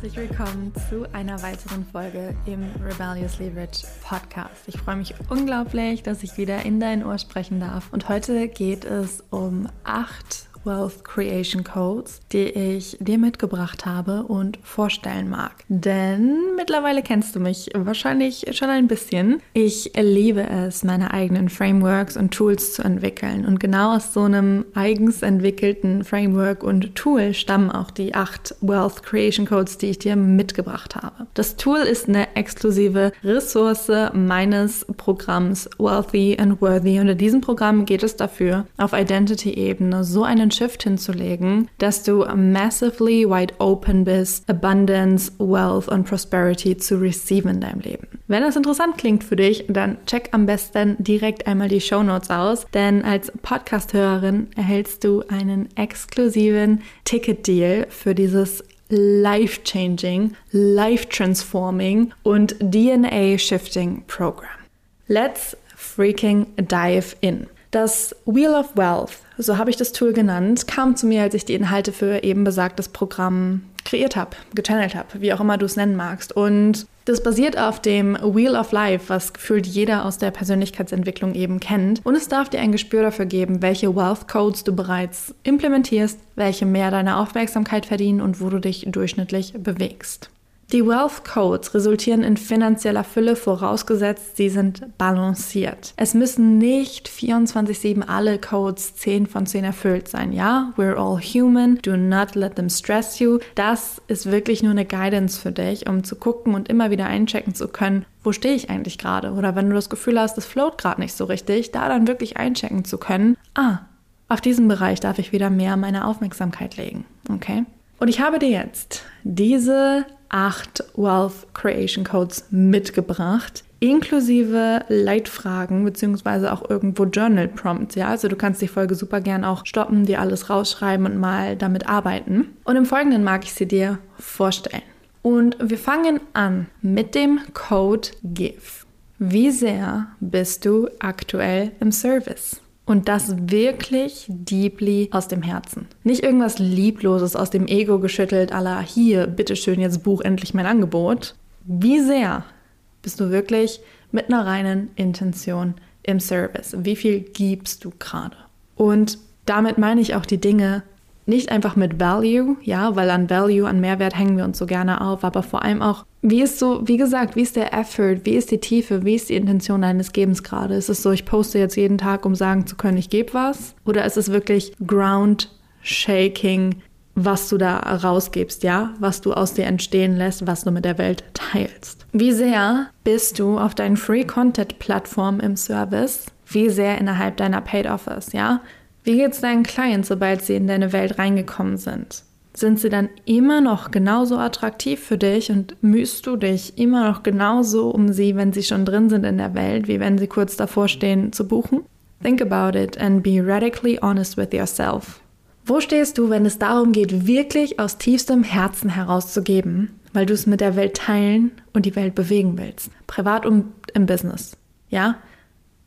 Herzlich willkommen zu einer weiteren Folge im Rebelliously Rich Podcast. Ich freue mich unglaublich, dass ich wieder in dein Ohr sprechen darf. Und heute geht es um acht Wealth Creation Codes, die ich dir mitgebracht habe und vorstellen mag. Denn mittlerweile kennst du mich wahrscheinlich schon ein bisschen. Ich liebe es, meine eigenen Frameworks und Tools zu entwickeln. Und genau aus so einem eigens entwickelten Framework und Tool stammen auch die acht Wealth Creation Codes, die ich dir mitgebracht habe. Das Tool ist eine exklusive Ressource meines Programms Wealthy and Worthy. In diesem Programm geht es dafür, auf Identity-Ebene so einen einen Shift hinzulegen, dass du massively wide open bist, Abundance, Wealth und Prosperity zu receiven in deinem Leben. Wenn das interessant klingt für dich, dann check am besten direkt einmal die Show Notes aus, denn als Podcast-Hörerin erhältst du einen exklusiven Ticket-Deal für dieses life-changing, life-transforming und DNA-shifting Program. Let's freaking dive in. Das Wheel of Wealth, so habe ich das Tool genannt, kam zu mir, als ich die Inhalte für eben besagtes Programm kreiert habe, gechannelt habe, wie auch immer du es nennen magst. Und das basiert auf dem Wheel of Life, was gefühlt jeder aus der Persönlichkeitsentwicklung eben kennt. Und es darf dir ein Gespür dafür geben, welche Wealth Codes du bereits implementierst, welche mehr deine Aufmerksamkeit verdienen und wo du dich durchschnittlich bewegst. Die Wealth Codes resultieren in finanzieller Fülle, vorausgesetzt sie sind balanciert. Es müssen nicht 24-7 alle Codes 10 von 10 erfüllt sein. Ja, we're all human, do not let them stress you. Das ist wirklich nur eine Guidance für dich, um zu gucken und immer wieder einchecken zu können, wo stehe ich eigentlich gerade? Oder wenn du das Gefühl hast, das float gerade nicht so richtig, da dann wirklich einchecken zu können. Ah, auf diesen Bereich darf ich wieder mehr meine Aufmerksamkeit legen. Okay? Und ich habe dir jetzt diese acht Wealth Creation Codes mitgebracht, inklusive Leitfragen beziehungsweise auch irgendwo Journal Prompts. Ja, also du kannst die Folge super gern auch stoppen, dir alles rausschreiben und mal damit arbeiten. Und im Folgenden mag ich sie dir vorstellen. Und wir fangen an mit dem Code GIVE. Wie sehr bist du aktuell im Service? Und das wirklich deeply aus dem Herzen. Nicht irgendwas Liebloses aus dem Ego geschüttelt, aller hier, bitteschön, jetzt buch endlich mein Angebot. Wie sehr bist du wirklich mit einer reinen Intention im Service? Wie viel gibst du gerade? Und damit meine ich auch die Dinge nicht einfach mit Value, ja, weil an Value, an Mehrwert hängen wir uns so gerne auf, aber vor allem auch, wie ist so, wie gesagt, wie ist der Effort, wie ist die Tiefe, wie ist die Intention deines Gebens gerade? Ist es so, ich poste jetzt jeden Tag, um sagen zu können, ich gebe was? Oder ist es wirklich Ground Shaking, was du da rausgibst, ja, was du aus dir entstehen lässt, was du mit der Welt teilst? Wie sehr bist du auf deinen Free Content Plattformen im Service? Wie sehr innerhalb deiner Paid Offers, ja? Wie geht es deinen Clients, sobald sie in deine Welt reingekommen sind? Sind sie dann immer noch genauso attraktiv für dich und mühst du dich immer noch genauso um sie, wenn sie schon drin sind in der Welt, wie wenn sie kurz davor stehen zu buchen? Think about it and be radically honest with yourself. Wo stehst du, wenn es darum geht, wirklich aus tiefstem Herzen herauszugeben, weil du es mit der Welt teilen und die Welt bewegen willst? Privat und im Business. Ja?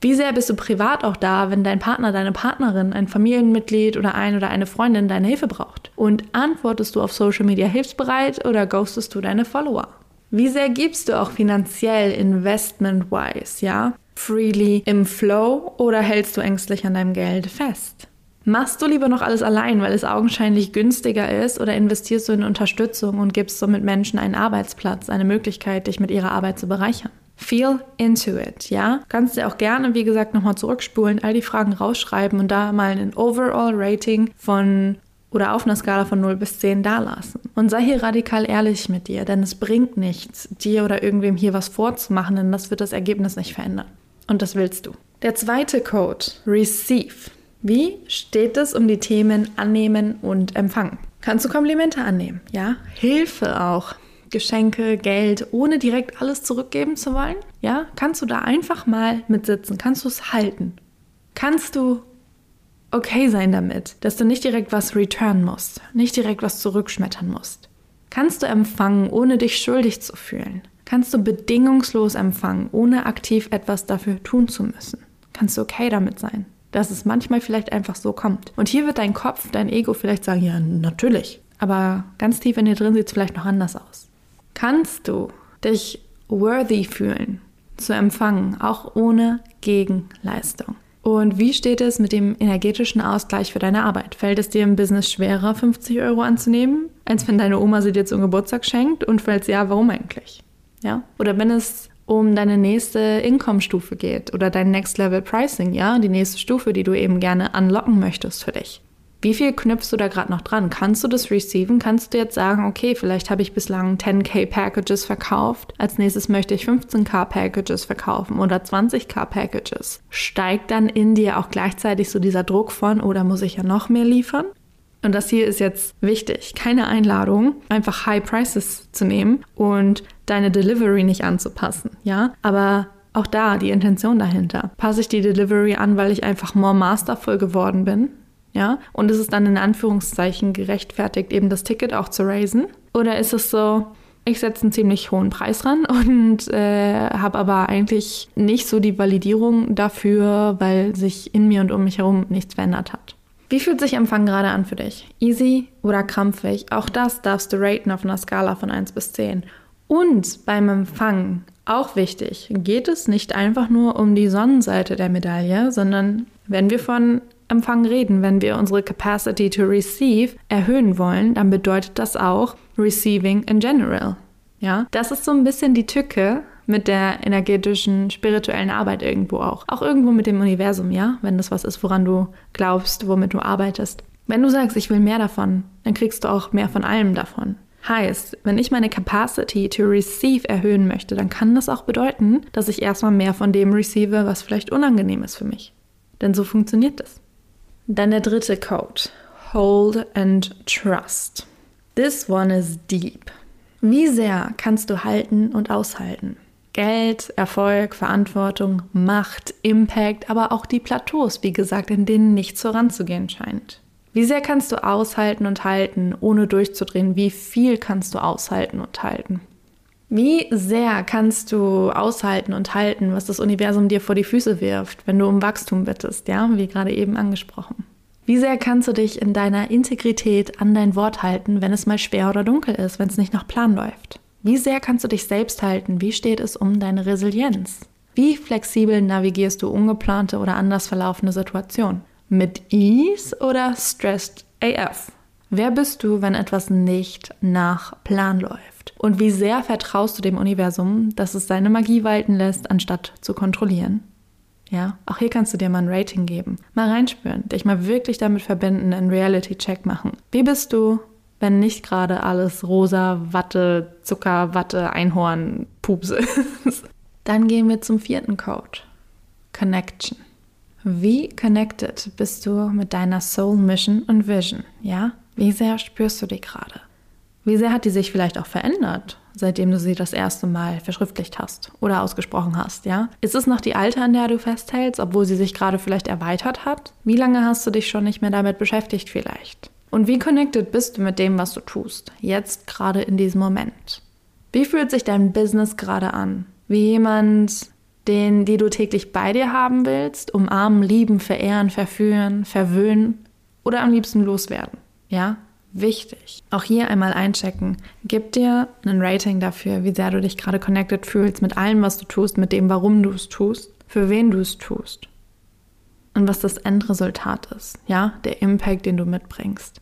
Wie sehr bist du privat auch da, wenn dein Partner, deine Partnerin, ein Familienmitglied oder ein oder eine Freundin deine Hilfe braucht? Und antwortest du auf Social Media hilfsbereit oder ghostest du deine Follower? Wie sehr gibst du auch finanziell investment-wise, ja? Freely im Flow oder hältst du ängstlich an deinem Geld fest? Machst du lieber noch alles allein, weil es augenscheinlich günstiger ist, oder investierst du in Unterstützung und gibst somit Menschen einen Arbeitsplatz, eine Möglichkeit, dich mit ihrer Arbeit zu bereichern? Feel into it, ja? Kannst du auch gerne, wie gesagt, nochmal zurückspulen, all die Fragen rausschreiben und da mal ein Overall Rating von oder auf einer Skala von 0 bis 10 dalassen. Und sei hier radikal ehrlich mit dir, denn es bringt nichts, dir oder irgendwem hier was vorzumachen, denn das wird das Ergebnis nicht verändern. Und das willst du. Der zweite Code, Receive. Wie steht es um die Themen annehmen und empfangen? Kannst du Komplimente annehmen, ja? Hilfe auch. Geschenke, Geld, ohne direkt alles zurückgeben zu wollen? Ja, kannst du da einfach mal mitsitzen? Kannst du es halten? Kannst du okay sein damit, dass du nicht direkt was returnen musst, nicht direkt was zurückschmettern musst? Kannst du empfangen, ohne dich schuldig zu fühlen? Kannst du bedingungslos empfangen, ohne aktiv etwas dafür tun zu müssen? Kannst du okay damit sein? Dass es manchmal vielleicht einfach so kommt. Und hier wird dein Kopf, dein Ego vielleicht sagen, ja, natürlich. Aber ganz tief in dir drin sieht es vielleicht noch anders aus. Kannst du dich worthy fühlen, zu empfangen, auch ohne Gegenleistung? Und wie steht es mit dem energetischen Ausgleich für deine Arbeit? Fällt es dir im Business schwerer, 50 Euro anzunehmen, als wenn deine Oma sie dir zum Geburtstag schenkt? Und falls ja, warum eigentlich? Ja? Oder wenn es um deine nächste Income-Stufe geht oder dein Next Level Pricing, ja, die nächste Stufe, die du eben gerne unlocken möchtest für dich. Wie viel knüpfst du da gerade noch dran? Kannst du das receiven? Kannst du jetzt sagen, okay, vielleicht habe ich bislang 10k Packages verkauft, als nächstes möchte ich 15k Packages verkaufen oder 20k Packages. Steigt dann in dir auch gleichzeitig so dieser Druck von, oder oh, muss ich ja noch mehr liefern? Und das hier ist jetzt wichtig. Keine Einladung, einfach High Prices zu nehmen und deine Delivery nicht anzupassen, ja? Aber auch da die Intention dahinter. Passe ich die Delivery an, weil ich einfach more masterful geworden bin? Ja, und ist es dann in Anführungszeichen gerechtfertigt, eben das Ticket auch zu raisen? Oder ist es so, ich setze einen ziemlich hohen Preis ran und äh, habe aber eigentlich nicht so die Validierung dafür, weil sich in mir und um mich herum nichts verändert hat. Wie fühlt sich Empfang gerade an für dich? Easy oder krampfig? Auch das darfst du raten auf einer Skala von 1 bis 10. Und beim Empfang, auch wichtig, geht es nicht einfach nur um die Sonnenseite der Medaille, sondern wenn wir von Empfang reden. Wenn wir unsere Capacity to Receive erhöhen wollen, dann bedeutet das auch Receiving in general. Ja, das ist so ein bisschen die Tücke mit der energetischen, spirituellen Arbeit irgendwo auch. Auch irgendwo mit dem Universum, ja, wenn das was ist, woran du glaubst, womit du arbeitest. Wenn du sagst, ich will mehr davon, dann kriegst du auch mehr von allem davon. Heißt, wenn ich meine Capacity to receive erhöhen möchte, dann kann das auch bedeuten, dass ich erstmal mehr von dem receive, was vielleicht unangenehm ist für mich. Denn so funktioniert das. Dann der dritte Code. Hold and Trust. This one is deep. Wie sehr kannst du halten und aushalten? Geld, Erfolg, Verantwortung, Macht, Impact, aber auch die Plateaus, wie gesagt, in denen nichts voranzugehen scheint. Wie sehr kannst du aushalten und halten, ohne durchzudrehen? Wie viel kannst du aushalten und halten? Wie sehr kannst du aushalten und halten, was das Universum dir vor die Füße wirft, wenn du um Wachstum bittest, ja, wie gerade eben angesprochen? Wie sehr kannst du dich in deiner Integrität an dein Wort halten, wenn es mal schwer oder dunkel ist, wenn es nicht nach Plan läuft? Wie sehr kannst du dich selbst halten? Wie steht es um deine Resilienz? Wie flexibel navigierst du ungeplante oder anders verlaufende Situationen? Mit Ease oder stressed AF? Wer bist du, wenn etwas nicht nach Plan läuft? Und wie sehr vertraust du dem Universum, dass es seine Magie walten lässt, anstatt zu kontrollieren? Ja, auch hier kannst du dir mal ein Rating geben. Mal reinspüren, dich mal wirklich damit verbinden, einen Reality-Check machen. Wie bist du, wenn nicht gerade alles rosa, Watte, Zucker, Watte, Einhorn, Pups ist? Dann gehen wir zum vierten Code. Connection. Wie connected bist du mit deiner Soul Mission und Vision? Ja? Wie sehr spürst du die gerade? Wie sehr hat die sich vielleicht auch verändert, seitdem du sie das erste Mal verschriftlicht hast oder ausgesprochen hast, ja? Ist es noch die alte, an der du festhältst, obwohl sie sich gerade vielleicht erweitert hat? Wie lange hast du dich schon nicht mehr damit beschäftigt vielleicht? Und wie connected bist du mit dem, was du tust, jetzt gerade in diesem Moment? Wie fühlt sich dein Business gerade an? Wie jemand, den, die du täglich bei dir haben willst, umarmen, lieben, verehren, verführen, verwöhnen oder am liebsten loswerden? Ja? wichtig. Auch hier einmal einchecken. Gib dir ein Rating dafür, wie sehr du dich gerade connected fühlst mit allem, was du tust, mit dem, warum du es tust, für wen du es tust. Und was das Endresultat ist, ja, der Impact, den du mitbringst.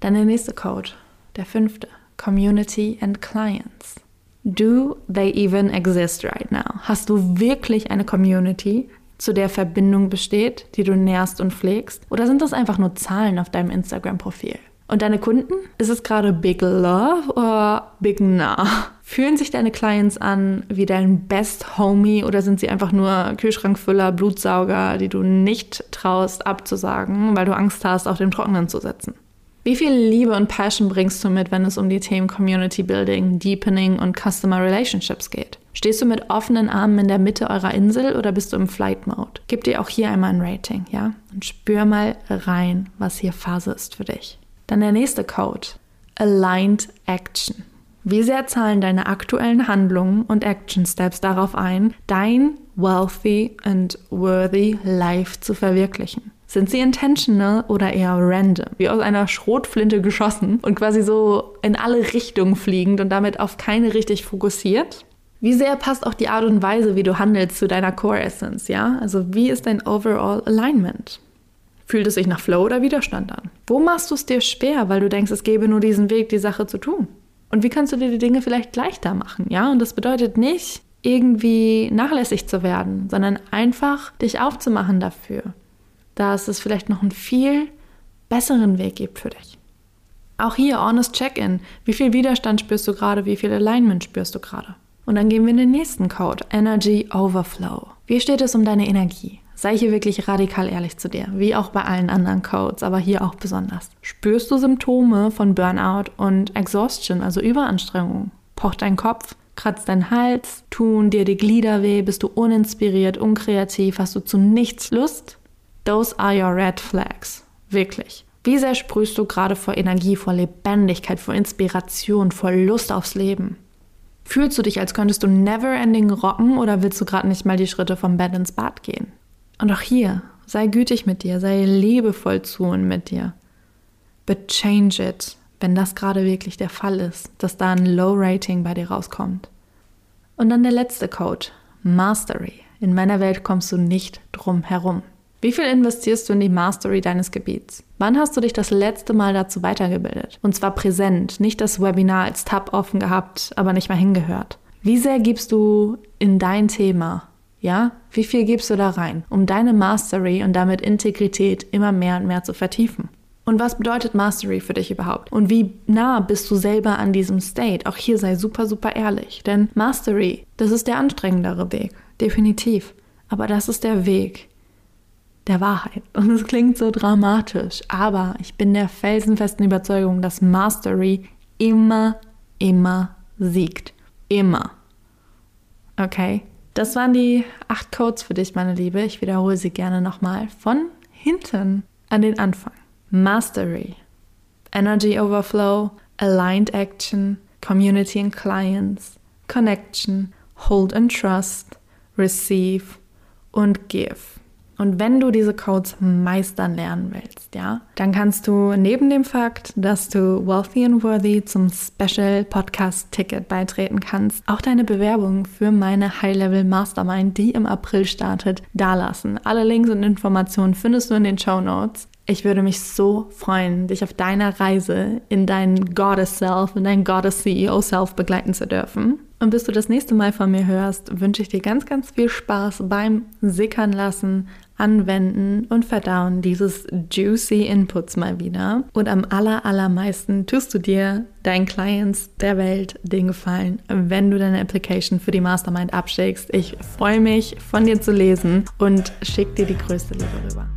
Dann der nächste Code, der fünfte, Community and Clients. Do they even exist right now? Hast du wirklich eine Community, zu der Verbindung besteht, die du nährst und pflegst? Oder sind das einfach nur Zahlen auf deinem Instagram-Profil? Und deine Kunden? Ist es gerade Big Love oder Big Nah? Fühlen sich deine Clients an wie dein Best Homie oder sind sie einfach nur Kühlschrankfüller, Blutsauger, die du nicht traust abzusagen, weil du Angst hast, auf dem Trockenen zu setzen? Wie viel Liebe und Passion bringst du mit, wenn es um die Themen Community Building, Deepening und Customer Relationships geht? Stehst du mit offenen Armen in der Mitte eurer Insel oder bist du im Flight Mode? Gib dir auch hier einmal ein Rating, ja? Und spür mal rein, was hier Phase ist für dich. Dann der nächste Code. Aligned Action. Wie sehr zahlen deine aktuellen Handlungen und Action Steps darauf ein, dein wealthy and worthy life zu verwirklichen? Sind sie intentional oder eher random? Wie aus einer Schrotflinte geschossen und quasi so in alle Richtungen fliegend und damit auf keine richtig fokussiert? Wie sehr passt auch die Art und Weise, wie du handelst, zu deiner Core Essence, ja? Also wie ist dein Overall Alignment? Fühlt es sich nach Flow oder Widerstand an? Wo machst du es dir schwer, weil du denkst, es gäbe nur diesen Weg, die Sache zu tun? Und wie kannst du dir die Dinge vielleicht leichter machen, ja? Und das bedeutet nicht, irgendwie nachlässig zu werden, sondern einfach dich aufzumachen dafür dass es vielleicht noch einen viel besseren Weg gibt für dich. Auch hier honest Check-in. Wie viel Widerstand spürst du gerade? Wie viel Alignment spürst du gerade? Und dann gehen wir in den nächsten Code. Energy Overflow. Wie steht es um deine Energie? Sei hier wirklich radikal ehrlich zu dir, wie auch bei allen anderen Codes, aber hier auch besonders. Spürst du Symptome von Burnout und Exhaustion, also Überanstrengung? Pocht dein Kopf? Kratzt dein Hals? Tun dir die Glieder weh? Bist du uninspiriert, unkreativ? Hast du zu nichts Lust? Those are your red flags. Wirklich. Wie sehr sprühst du gerade vor Energie, vor Lebendigkeit, vor Inspiration, vor Lust aufs Leben? Fühlst du dich, als könntest du never ending rocken oder willst du gerade nicht mal die Schritte vom Bett ins Bad gehen? Und auch hier, sei gütig mit dir, sei liebevoll zu und mit dir. But change it, wenn das gerade wirklich der Fall ist, dass da ein Low Rating bei dir rauskommt. Und dann der letzte Code, Mastery. In meiner Welt kommst du nicht drum herum. Wie viel investierst du in die Mastery deines Gebiets? Wann hast du dich das letzte Mal dazu weitergebildet? Und zwar präsent, nicht das Webinar als Tab offen gehabt, aber nicht mal hingehört. Wie sehr gibst du in dein Thema? Ja? Wie viel gibst du da rein, um deine Mastery und damit Integrität immer mehr und mehr zu vertiefen? Und was bedeutet Mastery für dich überhaupt? Und wie nah bist du selber an diesem State? Auch hier sei super, super ehrlich. Denn Mastery, das ist der anstrengendere Weg. Definitiv. Aber das ist der Weg, der Wahrheit. Und es klingt so dramatisch, aber ich bin der felsenfesten Überzeugung, dass Mastery immer, immer siegt. Immer. Okay? Das waren die acht Codes für dich, meine Liebe. Ich wiederhole sie gerne nochmal von hinten an den Anfang. Mastery, Energy Overflow, Aligned Action, Community and Clients, Connection, Hold and Trust, Receive und Give. Und wenn du diese Codes meistern lernen willst, ja, dann kannst du neben dem Fakt, dass du Wealthy and Worthy zum Special Podcast Ticket beitreten kannst, auch deine Bewerbung für meine High Level Mastermind, die im April startet, dalassen. Alle Links und Informationen findest du in den Show Notes. Ich würde mich so freuen, dich auf deiner Reise in dein Goddess Self, in dein Goddess CEO Self begleiten zu dürfen. Und bis du das nächste Mal von mir hörst, wünsche ich dir ganz, ganz viel Spaß beim Sickern lassen, Anwenden und Verdauen dieses juicy Inputs mal wieder. Und am aller, allermeisten tust du dir, deinen Clients der Welt den Gefallen, wenn du deine Application für die Mastermind abschickst. Ich freue mich, von dir zu lesen und schick dir die größte Liebe rüber.